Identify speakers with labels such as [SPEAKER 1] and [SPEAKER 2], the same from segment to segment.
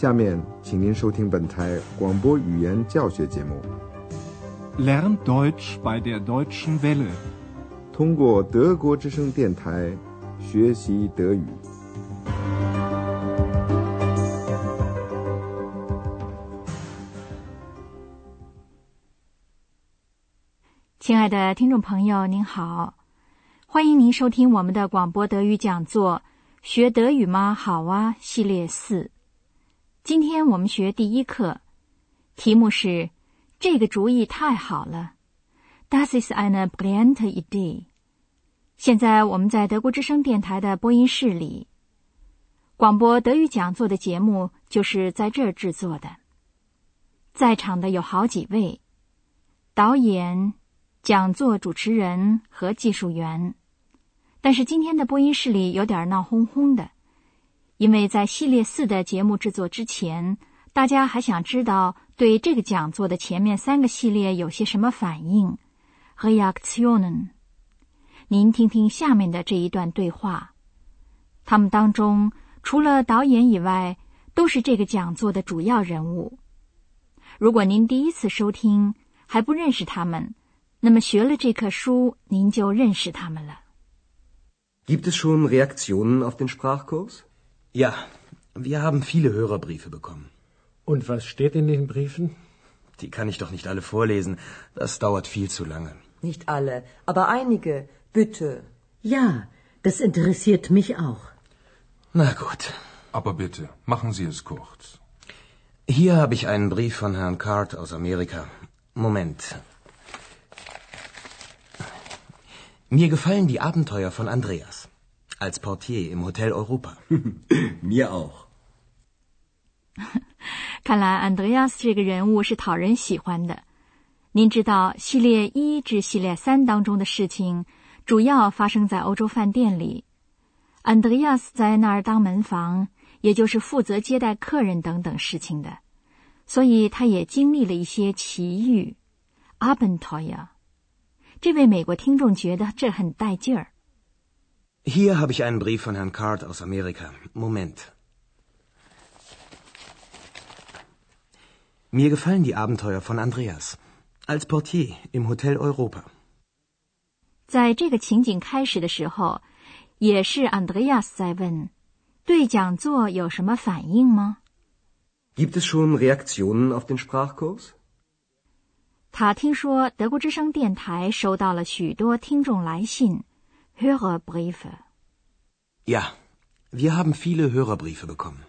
[SPEAKER 1] 下面，请您收听本台广播语言教学节目。
[SPEAKER 2] Lern Deutsch bei der Deutschen Welle，
[SPEAKER 1] 通过德国之声电台学习德语。
[SPEAKER 3] 亲爱的听众朋友，您好，欢迎您收听我们的广播德语讲座《学德语吗？好啊》系列四。今天我们学第一课，题目是“这个主意太好了 ”，Das ist eine brillante Idee。现在我们在德国之声电台的播音室里，广播德语讲座的节目就是在这儿制作的。在场的有好几位导演。讲座主持人和技术员，但是今天的播音室里有点闹哄哄的，因为在系列四的节目制作之前，大家还想知道对这个讲座的前面三个系列有些什么反应。Reaction，您听听下面的这一段对话，他们当中除了导演以外，都是这个讲座的主要人物。如果您第一次收听，还不认识他们。那么学了这课书，您就认识他们了。
[SPEAKER 4] Gibt es schon Reaktionen auf den Sprachkurs?
[SPEAKER 5] Ja, wir haben viele Hörerbriefe bekommen.
[SPEAKER 6] Und was steht in den Briefen?
[SPEAKER 5] Die kann ich doch nicht alle vorlesen. Das dauert viel zu lange.
[SPEAKER 7] Nicht alle, aber einige. Bitte.
[SPEAKER 8] Ja, das interessiert mich auch.
[SPEAKER 5] Na gut.
[SPEAKER 2] Aber bitte, machen Sie es kurz.
[SPEAKER 5] Hier habe ich einen Brief von Herrn Card aus Amerika. Moment. Mir gefallen die Abenteuer von Andreas als Portier im Hotel Europa.
[SPEAKER 4] Mir auch.
[SPEAKER 3] 看来 Andreas 这个人物是讨人喜欢的。您知道系列一至系列三当中的事情，主要发生在欧洲饭店里。Andreas 在那儿当门房，也就是负责接待客人等等事情的，所以他也经历了一些奇遇。Abenteuer。这位美国听众觉得这很带劲儿。
[SPEAKER 5] Hier habe ich einen Brief von Herrn Card aus Amerika. Moment. Mir gefallen die Abenteuer von Andreas als Portier im Hotel Europa.
[SPEAKER 3] 在这个情景开始的时候，也是 Andreas 在问：“对讲座有什么反应吗？”
[SPEAKER 4] Gibt es schon Reaktionen auf den Sprachkurs?
[SPEAKER 3] 他听说德国之声电台收到了许多听众来信 ，Hörerbriefe。
[SPEAKER 5] Ja, wir haben viele Hörerbriefe bekommen。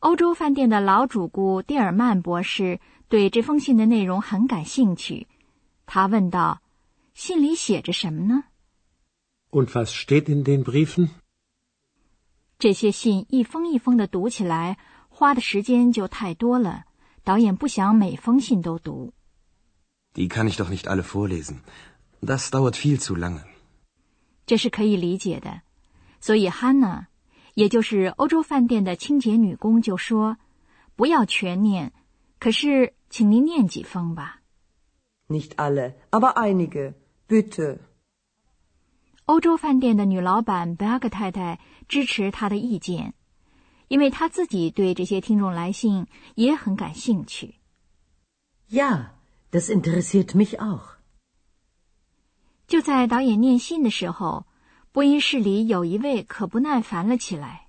[SPEAKER 3] 欧洲饭店的老主顾蒂尔曼博士对这封信的内容很感兴趣，他问道：“信里写着什么呢
[SPEAKER 6] ？”Und was steht in den Briefen？
[SPEAKER 3] 这些信一封一封的读起来，花的时间就太多了。导演不想每封信都读。
[SPEAKER 5] Die kann ich doch nicht alle vorlesen. Das dauert viel zu lange.
[SPEAKER 3] 这是可以理解的，所以 Hanna，也就是欧洲饭店的清洁女工就说：“不要全念，可是请您念几封吧。”
[SPEAKER 7] Nicht alle, aber einige, bitte.
[SPEAKER 3] 欧洲饭店的女老板 Berg 太太支持她的意见。因为她自己对这些听众来信也很感兴趣。
[SPEAKER 8] Ja, das interessiert mich auch。
[SPEAKER 3] 就在导演念信的时候，播音室里有一位可不耐烦了起来。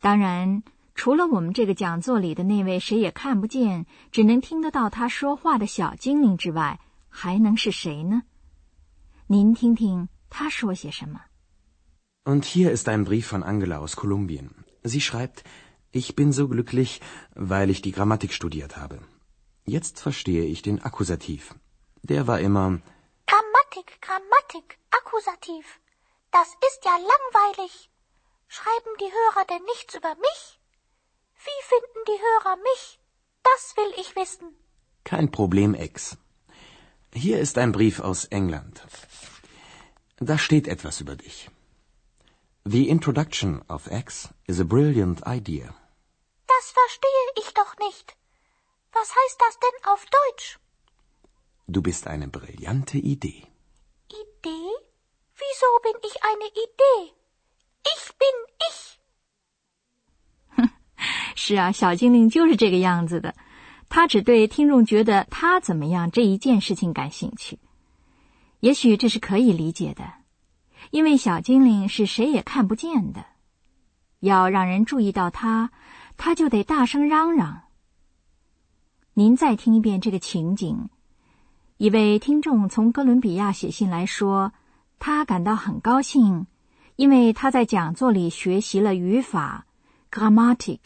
[SPEAKER 3] 当然，除了我们这个讲座里的那位谁也看不见、只能听得到他说话的小精灵之外，还能是谁呢？您听听他说些什么。
[SPEAKER 5] Und hier ist ein Brief von Angela aus Kolumbien. Sie schreibt, ich bin so glücklich, weil ich die Grammatik studiert habe. Jetzt verstehe ich den Akkusativ. Der war immer
[SPEAKER 9] Grammatik, Grammatik, Akkusativ. Das ist ja langweilig. Schreiben die Hörer denn nichts über mich? Wie finden die Hörer mich? Das will ich wissen.
[SPEAKER 5] Kein Problem, Ex. Hier ist ein Brief aus England. Da steht etwas über dich. The introduction of X is a brilliant idea.
[SPEAKER 9] Das verstehe ich doch nicht. Was heißt das denn auf Deutsch?
[SPEAKER 5] Du bist eine brillante Idee.
[SPEAKER 9] Idee? Wieso bin ich eine Idee? Ich bin ich.
[SPEAKER 3] 是啊，小精灵就是这个样子的。他只对听众觉得他怎么样这一件事情感兴趣。也许这是可以理解的，因为小精灵是谁也看不见的。要让人注意到他，他就得大声嚷嚷。您再听一遍这个情景：一位听众从哥伦比亚写信来说，他感到很高兴，因为他在讲座里学习了语法 （grammatic），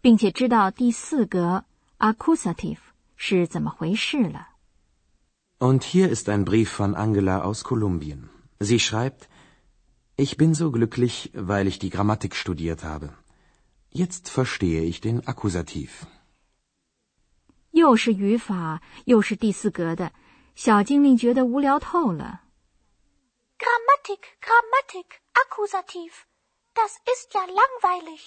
[SPEAKER 3] 并且知道第四格 （accusative） 是怎么回事了。
[SPEAKER 5] Und hier ist ein Brief von Angela aus Kolumbien. Sie schreibt, Ich bin so glücklich, weil ich die Grammatik studiert habe. Jetzt verstehe ich den Akkusativ.
[SPEAKER 3] 又是语法，又是第四格的，小精灵觉得无聊透了。
[SPEAKER 9] Grammatik, Grammatik, Akkusativ. Das ist ja langweilig.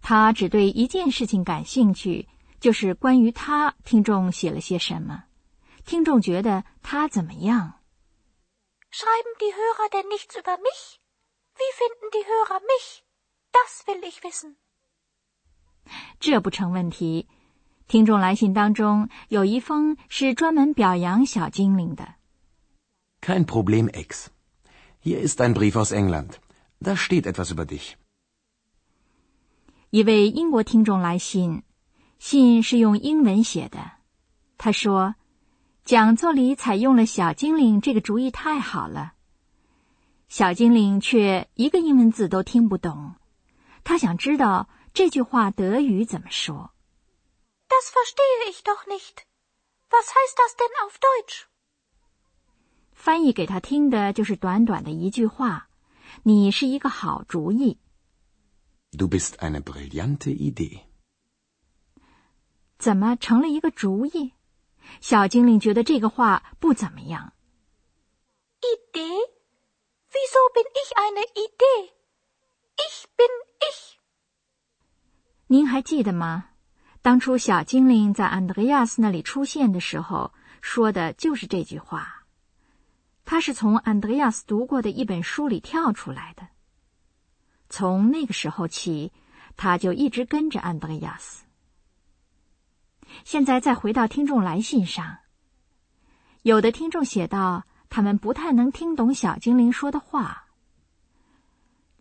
[SPEAKER 3] 他只对一件事情感兴趣，就是关于他听众写了些什么，听众觉得他怎么样。
[SPEAKER 9] Schreiben die Hörer denn nichts über mich? Wie finden die Hörer mich? Das will ich wissen.
[SPEAKER 3] 这不成问题。听众来信当中有一封是专门表扬小精灵的。
[SPEAKER 5] Kein Problem, Ex. Hier ist ein Brief aus England. Da steht etwas über dich.
[SPEAKER 3] 一位英国听众来信，信是用英文写的。他说。讲座里采用了小精灵这个主意太好了，小精灵却一个英文字都听不懂。他想知道这句话德语怎么说。
[SPEAKER 9] Das verstehe ich doch nicht. Was heißt das denn auf Deutsch?
[SPEAKER 3] 翻译给他听的就是短短的一句话：“你是一个好主意。”
[SPEAKER 5] Du bist eine brillante Idee.
[SPEAKER 3] 怎么成了一个主意？小精灵觉得这个话不怎么样。
[SPEAKER 9] Idee? Wieso bin ich eine Idee? Ich bin.
[SPEAKER 3] 您还记得吗？当初小精灵在安德烈亚斯那里出现的时候，说的就是这句话。他是从安德烈亚斯读过的一本书里跳出来的。从那个时候起，他就一直跟着安德烈亚斯。现在再回到听众来信上，有的听众写道，他们不太能听懂小精灵说的话。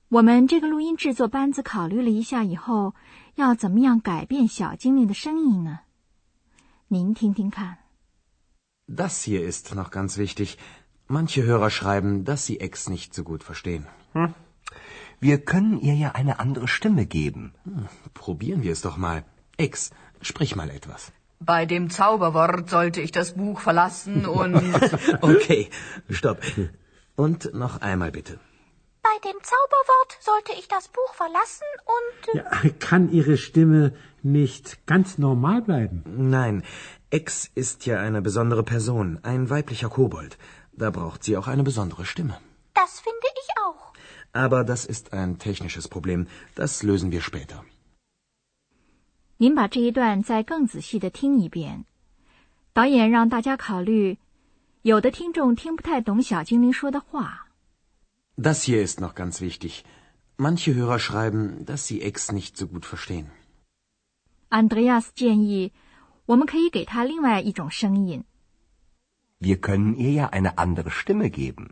[SPEAKER 3] 我们这个录音制作班子考虑了一下以后，要怎么样改变小精灵的声音呢？您听听看。
[SPEAKER 5] Das hier ist noch ganz wichtig. Manche Hörer schreiben, dass sie Ex nicht so gut verstehen.
[SPEAKER 4] Hm. Wir können ihr ja eine andere Stimme geben.
[SPEAKER 5] Hm, probieren wir es doch mal. Ex, Sprich mal etwas.
[SPEAKER 10] Bei dem Zauberwort sollte ich das Buch verlassen und.
[SPEAKER 5] okay, stopp. Und noch einmal bitte.
[SPEAKER 9] Bei dem Zauberwort sollte ich das Buch verlassen und.
[SPEAKER 6] Ja, kann Ihre Stimme nicht ganz normal bleiben?
[SPEAKER 5] Nein, Ex ist ja eine besondere Person, ein weiblicher Kobold. Da braucht sie auch eine besondere Stimme.
[SPEAKER 9] Das finde ich auch.
[SPEAKER 5] Aber das ist ein technisches Problem. Das lösen wir später.
[SPEAKER 3] 您把这一段再更仔细的听一遍。导演让大家考虑，有的听众听不太懂小精灵说的话。
[SPEAKER 5] Das hier ist noch ganz wichtig. Manche Hörer schreiben, dass sie Ex nicht so gut verstehen.
[SPEAKER 3] Andreas 建议，我们可以给他另外一种声音。
[SPEAKER 4] Wir können ihr ja eine andere Stimme geben.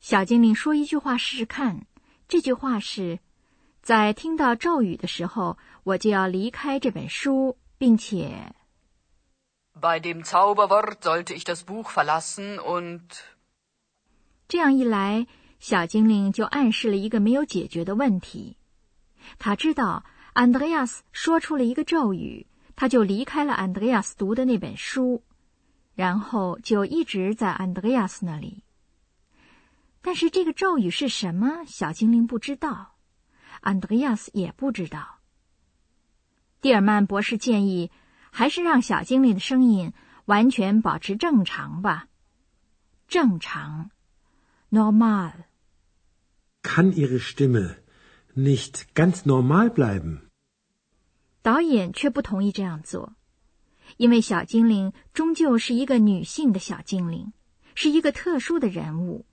[SPEAKER 3] 小精灵说一句话试试看。这句话是。在听到咒语的时候，我就要离开这本书，并且。
[SPEAKER 10] Bei dem Zauberwort sollte ich das Buch verlassen und。
[SPEAKER 3] 这样一来，小精灵就暗示了一个没有解决的问题。他知道安德烈亚斯说出了一个咒语，他就离开了安德烈亚斯读的那本书，然后就一直在安德烈亚斯那里。但是这个咒语是什么？小精灵不知道。安德烈亚斯也不知道。蒂尔曼博士建议，还是让小精灵的声音完全保持正常吧。正常
[SPEAKER 6] ，normal。Kann Ihre Stimme nicht ganz normal bleiben？
[SPEAKER 3] 导演却不同意这样做，因为小精灵终究是一个女性的小精灵，是一个特殊的人物。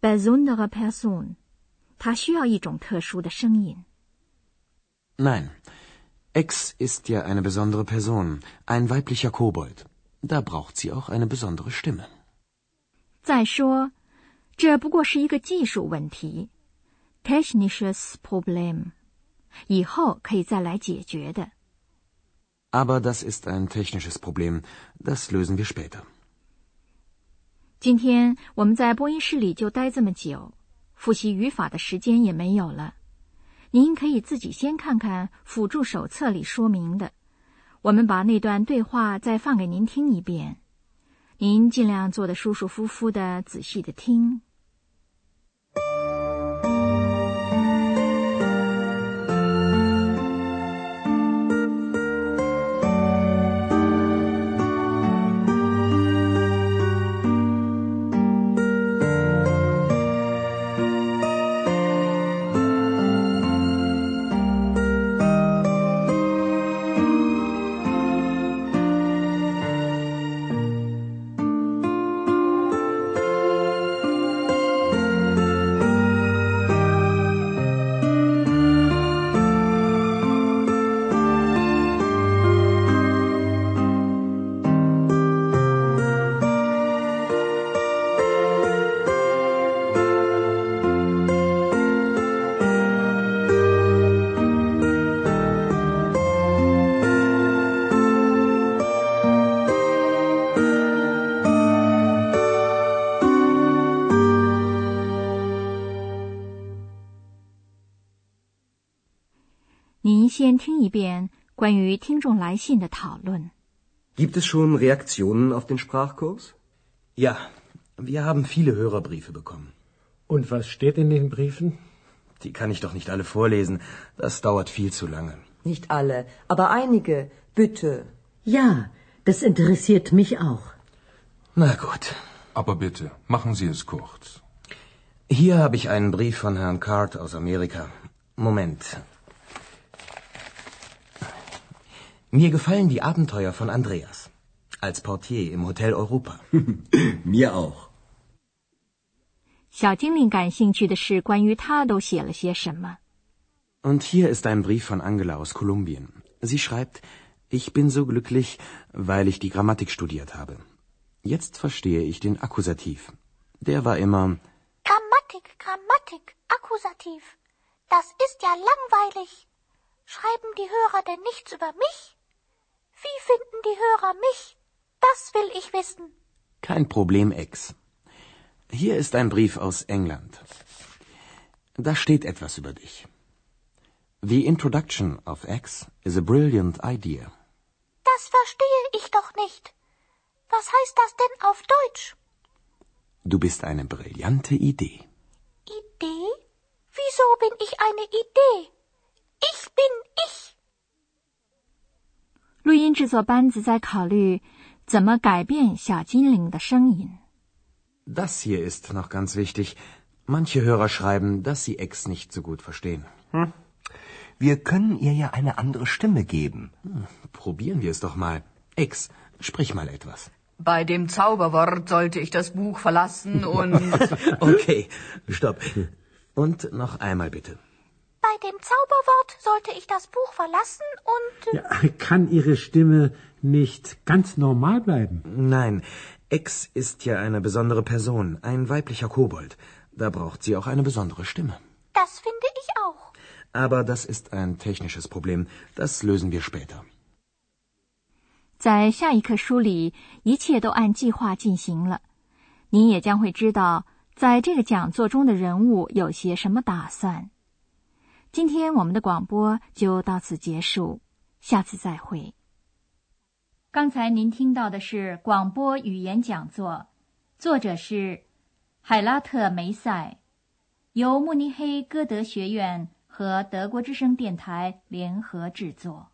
[SPEAKER 3] Besondere Person。 它需要一种特殊的声音。
[SPEAKER 5] Nein, X ist ja eine besondere Person, ein weiblicher Kobold. Da braucht sie auch eine besondere Stimme.
[SPEAKER 3] 再说， 这不过是一个技术问题 （technisches Problem），以后可以再来解决的。
[SPEAKER 5] Aber das ist ein technisches Problem. Das lösen wir später.
[SPEAKER 3] 今天我们在播音室里就待这么久，复习语法的时间也没有了。您可以自己先看看辅助手册里说明的。我们把那段对话再放给您听一遍，您尽量坐得舒舒服服的，仔细的听。一遍关于听众来信的讨论。
[SPEAKER 4] Gibt es schon Reaktionen auf den Sprachkurs?
[SPEAKER 5] Ja, wir haben viele Hörerbriefe bekommen.
[SPEAKER 6] Und was steht in den Briefen?
[SPEAKER 5] Die kann ich doch nicht alle vorlesen. Das dauert viel zu lange.
[SPEAKER 7] Nicht alle, aber einige. Bitte.
[SPEAKER 8] Ja, das interessiert mich auch.
[SPEAKER 5] Na gut.
[SPEAKER 11] Aber bitte, machen Sie es kurz.
[SPEAKER 5] Hier habe ich einen Brief von Herrn Card aus Amerika. Moment. Mir gefallen die Abenteuer von Andreas. Als Portier im Hotel Europa.
[SPEAKER 4] Mir auch.
[SPEAKER 3] 小精灵感兴趣的是关于他都写了些什么。
[SPEAKER 5] Und hier ist ein Brief von Angela aus Kolumbien. Sie schreibt, ich bin so glücklich, weil ich die Grammatik studiert habe. Jetzt verstehe ich den Akkusativ. Der war immer
[SPEAKER 9] Grammatik, Grammatik, Akkusativ. Das ist ja langweilig. Schreiben die Hörer denn nichts über mich? Wie finden die Hörer mich? Das will ich wissen.
[SPEAKER 5] kein Problem Ex. Hier ist ein Brief aus England. Da steht etwas über dich. The introduction of X is a brilliant idea.
[SPEAKER 9] Das verstehe ich doch nicht. Was heißt das denn auf Deutsch?
[SPEAKER 5] Du bist eine brillante Idee.
[SPEAKER 9] Idee? Wieso bin ich eine Idee? Ich bin ich.
[SPEAKER 3] 录音制作班子在考虑怎么改变小精灵的声音。
[SPEAKER 5] Das hier ist noch ganz wichtig. Manche Hörer schreiben, dass sie X nicht so gut verstehen.
[SPEAKER 12] Wir können ihr ja eine andere Stimme geben.
[SPEAKER 5] Probieren wir es doch mal. X, sprich mal etwas.
[SPEAKER 10] Bei dem Zauberwort sollte ich das Buch verlassen und.
[SPEAKER 5] Okay, stopp. Und noch einmal bitte.
[SPEAKER 9] Bei dem Zauberwort sollte ich das Buch verlassen und...
[SPEAKER 6] Ja, kann Ihre Stimme nicht ganz normal bleiben?
[SPEAKER 5] Nein, X ist ja eine besondere Person, ein weiblicher Kobold. Da braucht sie auch eine besondere Stimme.
[SPEAKER 9] Das finde ich auch.
[SPEAKER 5] Aber das ist ein technisches Problem. Das lösen wir später.
[SPEAKER 3] 在下一课书里，一切都按计划进行了。您也将会知道，在这个讲座中的人物有些什么打算。 今天我们的广播就到此结束，下次再会。刚才您听到的是广播语言讲座，作者是海拉特梅塞，由慕尼黑歌德学院和德国之声电台联合制作。